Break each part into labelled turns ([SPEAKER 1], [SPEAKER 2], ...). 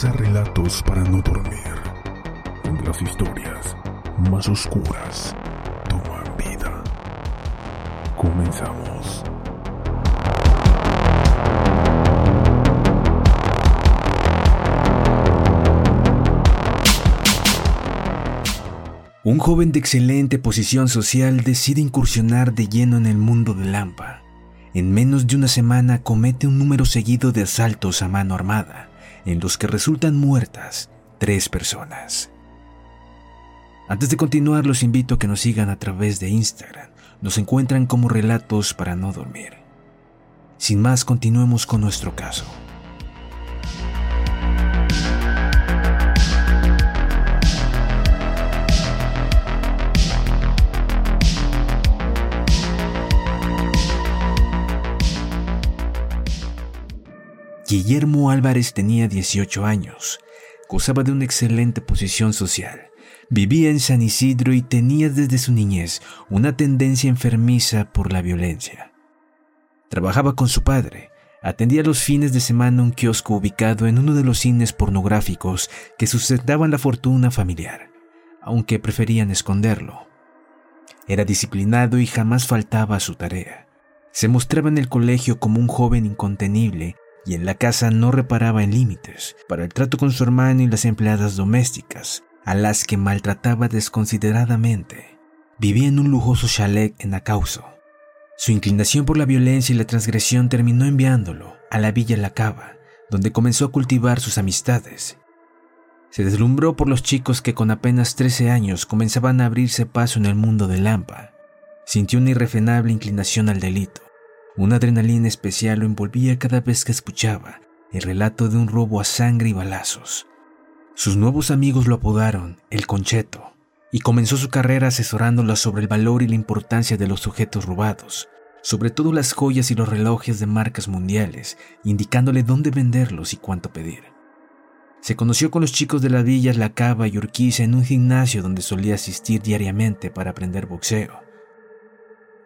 [SPEAKER 1] Relatos para no dormir, donde las historias más oscuras toman vida. Comenzamos.
[SPEAKER 2] Un joven de excelente posición social decide incursionar de lleno en el mundo de Lampa. En menos de una semana comete un número seguido de asaltos a mano armada, en los que resultan muertas tres personas. Antes de continuar, los invito a que nos sigan a través de Instagram. Nos encuentran como relatos para no dormir. Sin más, continuemos con nuestro caso. Guillermo Álvarez tenía 18 años, gozaba de una excelente posición social, vivía en San Isidro y tenía desde su niñez una tendencia enfermiza por la violencia. Trabajaba con su padre, atendía los fines de semana un kiosco ubicado en uno de los cines pornográficos que sustentaban la fortuna familiar, aunque preferían esconderlo. Era disciplinado y jamás faltaba a su tarea. Se mostraba en el colegio como un joven incontenible y en la casa no reparaba en límites para el trato con su hermano y las empleadas domésticas, a las que maltrataba desconsideradamente. Vivía en un lujoso chalet en Acauso. Su inclinación por la violencia y la transgresión terminó enviándolo a la villa La Cava, donde comenzó a cultivar sus amistades. Se deslumbró por los chicos que con apenas 13 años comenzaban a abrirse paso en el mundo de Lampa. Sintió una irrefrenable inclinación al delito una adrenalina especial lo envolvía cada vez que escuchaba el relato de un robo a sangre y balazos. Sus nuevos amigos lo apodaron el Concheto y comenzó su carrera asesorándola sobre el valor y la importancia de los objetos robados, sobre todo las joyas y los relojes de marcas mundiales, indicándole dónde venderlos y cuánto pedir. Se conoció con los chicos de las villas La Cava y Urquiza en un gimnasio donde solía asistir diariamente para aprender boxeo.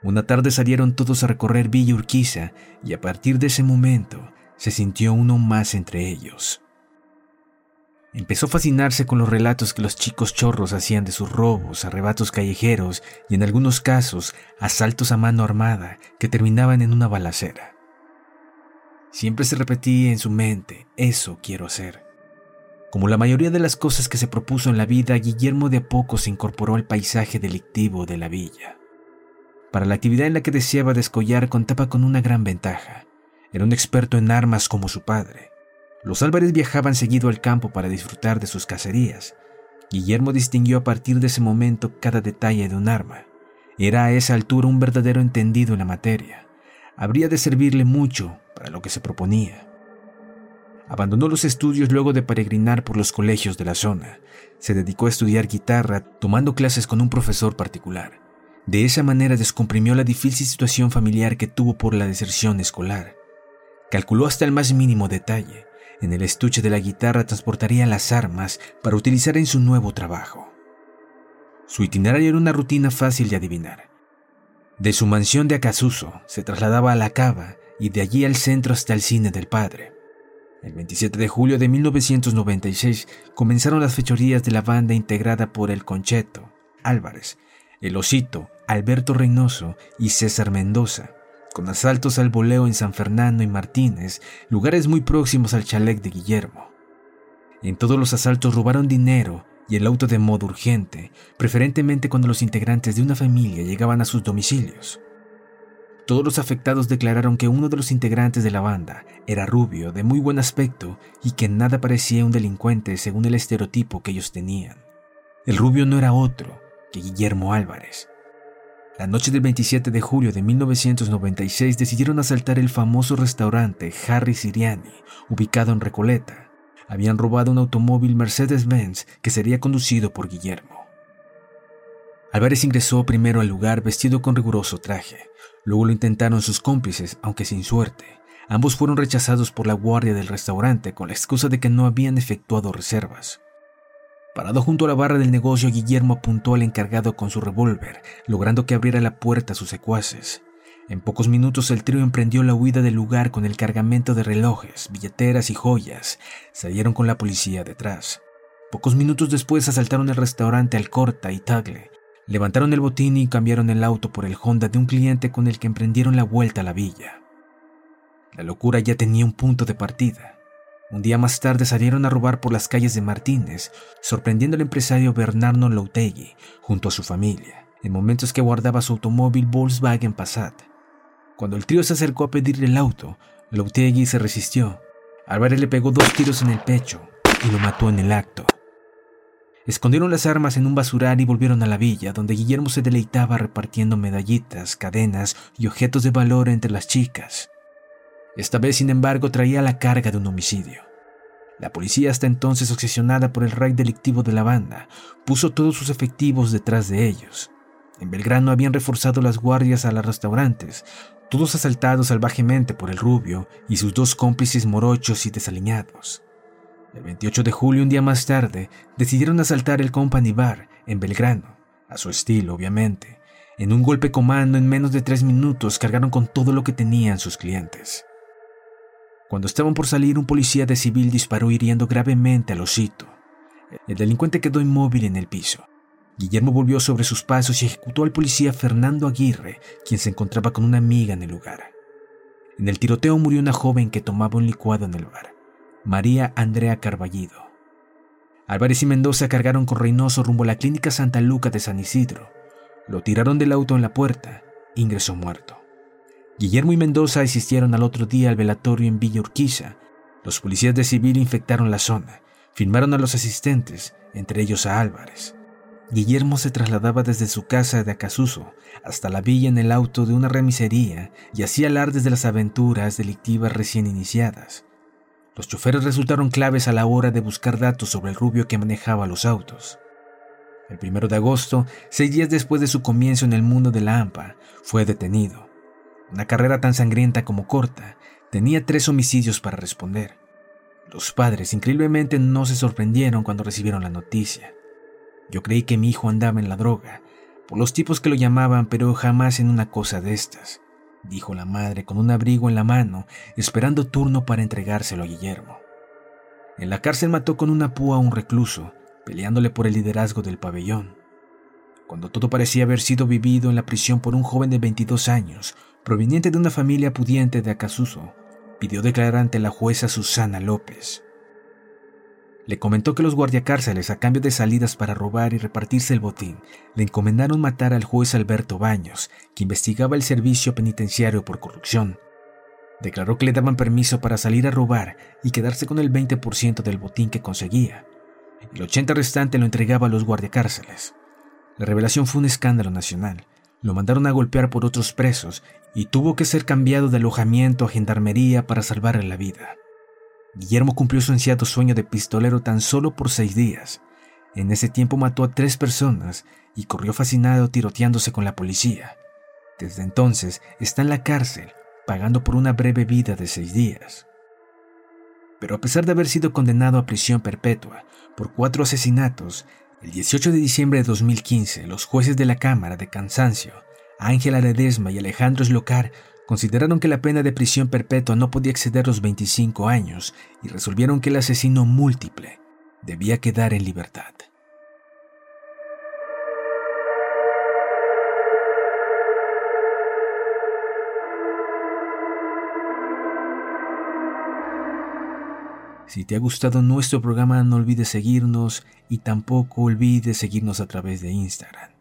[SPEAKER 2] Una tarde salieron todos a recorrer Villa Urquiza y a partir de ese momento se sintió uno más entre ellos. Empezó a fascinarse con los relatos que los chicos chorros hacían de sus robos, arrebatos callejeros y en algunos casos asaltos a mano armada que terminaban en una balacera. Siempre se repetía en su mente, eso quiero hacer. Como la mayoría de las cosas que se propuso en la vida, Guillermo de a poco se incorporó al paisaje delictivo de la villa. Para la actividad en la que deseaba descollar contaba con una gran ventaja. Era un experto en armas como su padre. Los Álvarez viajaban seguido al campo para disfrutar de sus cacerías. Guillermo distinguió a partir de ese momento cada detalle de un arma. Era a esa altura un verdadero entendido en la materia. Habría de servirle mucho para lo que se proponía. Abandonó los estudios luego de peregrinar por los colegios de la zona. Se dedicó a estudiar guitarra, tomando clases con un profesor particular. De esa manera descomprimió la difícil situación familiar que tuvo por la deserción escolar. Calculó hasta el más mínimo detalle. En el estuche de la guitarra transportaría las armas para utilizar en su nuevo trabajo. Su itinerario era una rutina fácil de adivinar. De su mansión de Acasuso se trasladaba a la cava y de allí al centro hasta el cine del padre. El 27 de julio de 1996 comenzaron las fechorías de la banda integrada por El Concheto, Álvarez, El Osito, Alberto Reynoso y César Mendoza, con asaltos al voleo en San Fernando y Martínez, lugares muy próximos al chalet de Guillermo. En todos los asaltos robaron dinero y el auto de modo urgente, preferentemente cuando los integrantes de una familia llegaban a sus domicilios. Todos los afectados declararon que uno de los integrantes de la banda era rubio, de muy buen aspecto y que nada parecía un delincuente según el estereotipo que ellos tenían. El rubio no era otro que Guillermo Álvarez, la noche del 27 de julio de 1996 decidieron asaltar el famoso restaurante Harry Siriani, ubicado en Recoleta. Habían robado un automóvil Mercedes-Benz que sería conducido por Guillermo. Álvarez ingresó primero al lugar vestido con riguroso traje. Luego lo intentaron sus cómplices, aunque sin suerte. Ambos fueron rechazados por la guardia del restaurante con la excusa de que no habían efectuado reservas. Parado junto a la barra del negocio, Guillermo apuntó al encargado con su revólver, logrando que abriera la puerta a sus secuaces. En pocos minutos el trío emprendió la huida del lugar con el cargamento de relojes, billeteras y joyas. Salieron con la policía detrás. Pocos minutos después asaltaron el restaurante Alcorta y Tagle. Levantaron el botín y cambiaron el auto por el Honda de un cliente con el que emprendieron la vuelta a la villa. La locura ya tenía un punto de partida. Un día más tarde salieron a robar por las calles de Martínez, sorprendiendo al empresario Bernardo Lautegui junto a su familia, en momentos que guardaba su automóvil Volkswagen Passat. Cuando el trío se acercó a pedirle el auto, Lautegui se resistió. Álvarez le pegó dos tiros en el pecho y lo mató en el acto. Escondieron las armas en un basural y volvieron a la villa, donde Guillermo se deleitaba repartiendo medallitas, cadenas y objetos de valor entre las chicas. Esta vez, sin embargo, traía la carga de un homicidio. La policía, hasta entonces obsesionada por el rey delictivo de la banda, puso todos sus efectivos detrás de ellos. En Belgrano habían reforzado las guardias a los restaurantes, todos asaltados salvajemente por el rubio y sus dos cómplices morochos y desaliñados. El 28 de julio, un día más tarde, decidieron asaltar el Company Bar en Belgrano, a su estilo, obviamente. En un golpe comando, en menos de tres minutos, cargaron con todo lo que tenían sus clientes. Cuando estaban por salir, un policía de civil disparó hiriendo gravemente al osito. El delincuente quedó inmóvil en el piso. Guillermo volvió sobre sus pasos y ejecutó al policía Fernando Aguirre, quien se encontraba con una amiga en el lugar. En el tiroteo murió una joven que tomaba un licuado en el bar. María Andrea Carballido. Álvarez y Mendoza cargaron con Reynoso rumbo a la clínica Santa Luca de San Isidro. Lo tiraron del auto en la puerta. Ingresó muerto. Guillermo y Mendoza asistieron al otro día al velatorio en Villa Urquiza. Los policías de civil infectaron la zona. Filmaron a los asistentes, entre ellos a Álvarez. Guillermo se trasladaba desde su casa de Acasuso hasta la villa en el auto de una remisería y hacía alardes de las aventuras delictivas recién iniciadas. Los choferes resultaron claves a la hora de buscar datos sobre el rubio que manejaba los autos. El primero de agosto, seis días después de su comienzo en el mundo de la AMPA, fue detenido. Una carrera tan sangrienta como corta, tenía tres homicidios para responder. Los padres increíblemente no se sorprendieron cuando recibieron la noticia. Yo creí que mi hijo andaba en la droga, por los tipos que lo llamaban, pero jamás en una cosa de estas dijo la madre con un abrigo en la mano, esperando turno para entregárselo a Guillermo. En la cárcel mató con una púa a un recluso, peleándole por el liderazgo del pabellón. Cuando todo parecía haber sido vivido en la prisión por un joven de 22 años, proveniente de una familia pudiente de Acasuso, pidió declarar ante la jueza Susana López. Le comentó que los guardiacárceles, a cambio de salidas para robar y repartirse el botín, le encomendaron matar al juez Alberto Baños, que investigaba el servicio penitenciario por corrupción. Declaró que le daban permiso para salir a robar y quedarse con el 20% del botín que conseguía. El 80% restante lo entregaba a los guardiacárceles. La revelación fue un escándalo nacional. Lo mandaron a golpear por otros presos y tuvo que ser cambiado de alojamiento a gendarmería para salvarle la vida. Guillermo cumplió su ansiado sueño de pistolero tan solo por seis días. En ese tiempo mató a tres personas y corrió fascinado tiroteándose con la policía. Desde entonces está en la cárcel, pagando por una breve vida de seis días. Pero a pesar de haber sido condenado a prisión perpetua por cuatro asesinatos, el 18 de diciembre de 2015 los jueces de la Cámara de Cansancio, Ángela Ledesma y Alejandro Eslocar, consideraron que la pena de prisión perpetua no podía exceder los 25 años y resolvieron que el asesino múltiple debía quedar en libertad. Si te ha gustado nuestro programa no olvides seguirnos y tampoco olvides seguirnos a través de Instagram.